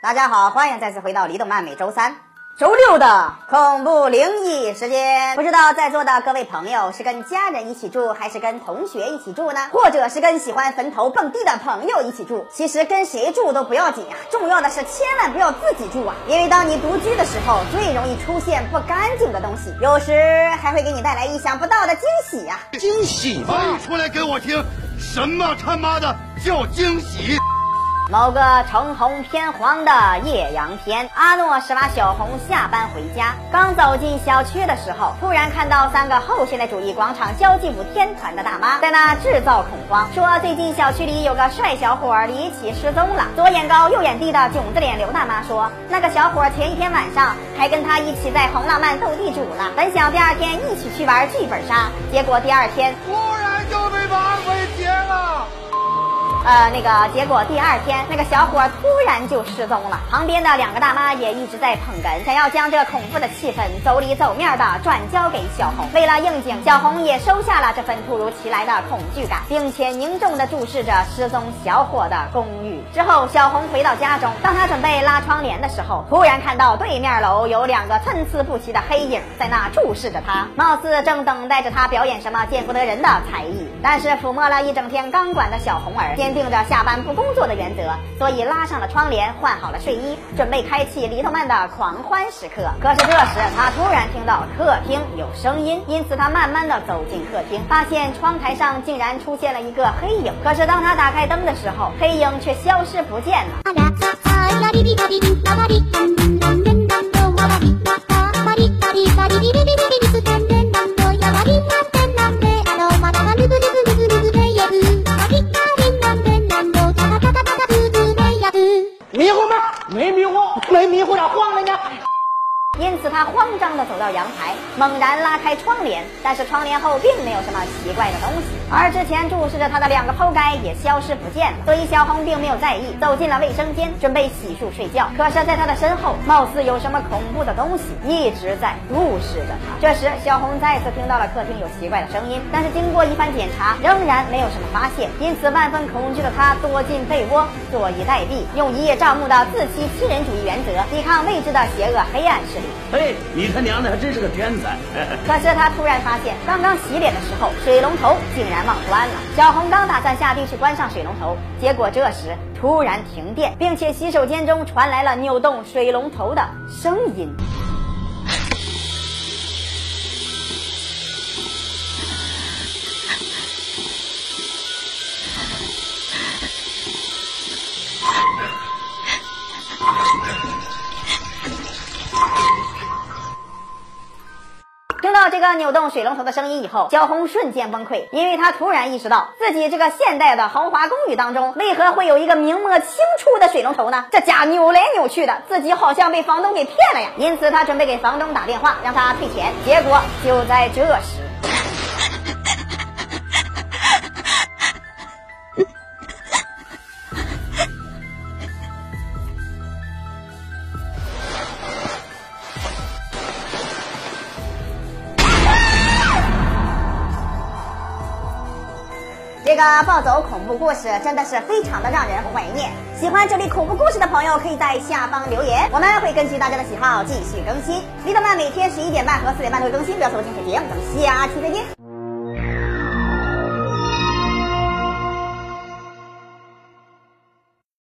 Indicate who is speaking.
Speaker 1: 大家好，欢迎再次回到李动漫每周三、周六的恐怖灵异时间。不知道在座的各位朋友是跟家人一起住，还是跟同学一起住呢？或者是跟喜欢坟头蹦迪的朋友一起住？其实跟谁住都不要紧啊，重要的是千万不要自己住啊！因为当你独居的时候，最容易出现不干净的东西，有时还会给你带来意想不到的惊喜呀、
Speaker 2: 惊喜吗？
Speaker 3: 翻译出来给我听，什么他妈的叫惊喜？
Speaker 1: 某个橙红偏黄的艳阳天，阿诺是把小红下班回家，刚走进小区的时候，突然看到三个后现代主义广场交际舞天团的大妈在那制造恐慌，说最近小区里有个帅小伙离奇失踪了。左眼高右眼低的囧子脸刘大妈说，那个小伙前一天晚上还跟他一起在红浪漫斗地主了，本想第二天一起去玩剧本杀，结果第二天
Speaker 3: 突然就被绑回街了。
Speaker 1: 呃，那个结果第二天，那个小伙突然就失踪了。旁边的两个大妈也一直在捧哏，想要将这恐怖的气氛走里走面的转交给小红。为了应景，小红也收下了这份突如其来的恐惧感，并且凝重地注视着失踪小伙的公寓。之后，小红回到家中，当她准备拉窗帘的时候，突然看到对面楼有两个参差不齐的黑影在那注视着她，貌似正等待着她表演什么见不得人的才艺。但是抚摸了一整天钢管的小红儿，坚定着下班不工作的原则，所以拉上了窗帘，换好了睡衣，准备开启里头曼的狂欢时刻。可是这时，他突然听到客厅有声音，因此他慢慢的走进客厅，发现窗台上竟然出现了一个黑影。可是当他打开灯的时候，黑影却消失不见了。因此，他慌张地走到阳台，猛然拉开窗帘，但是窗帘后并没有什么奇怪的东西，而之前注视着他的两个抛该也消失不见了。所以小红并没有在意，走进了卫生间，准备洗漱睡觉。可是，在他的身后，貌似有什么恐怖的东西一直在注视着他。这时，小红再次听到了客厅有奇怪的声音，但是经过一番检查，仍然没有什么发现。因此，万分恐惧的他躲进被窝，坐以待毙，用一叶障目的自欺欺人主义原则抵抗未知的邪恶黑暗势力。
Speaker 2: 嘿，你他娘的还真是个天才！
Speaker 1: 可是他突然发现，刚刚洗脸的时候，水龙头竟然忘关了。小红刚打算下地去关上水龙头，结果这时突然停电，并且洗手间中传来了扭动水龙头的声音。听到这个扭动水龙头的声音以后，小红瞬间崩溃，因为她突然意识到自己这个现代的豪华公寓当中，为何会有一个明末清初的水龙头呢？这家扭来扭去的，自己好像被房东给骗了呀！因此，她准备给房东打电话，让他退钱。结果就在这时。这个暴走恐怖故事真的是非常的让人怀念。喜欢这里恐怖故事的朋友，可以在下方留言，我们会根据大家的喜好继续更新。李德曼每天十一点半和四点半都会更新，不要错过精彩节目。咱们下期再见。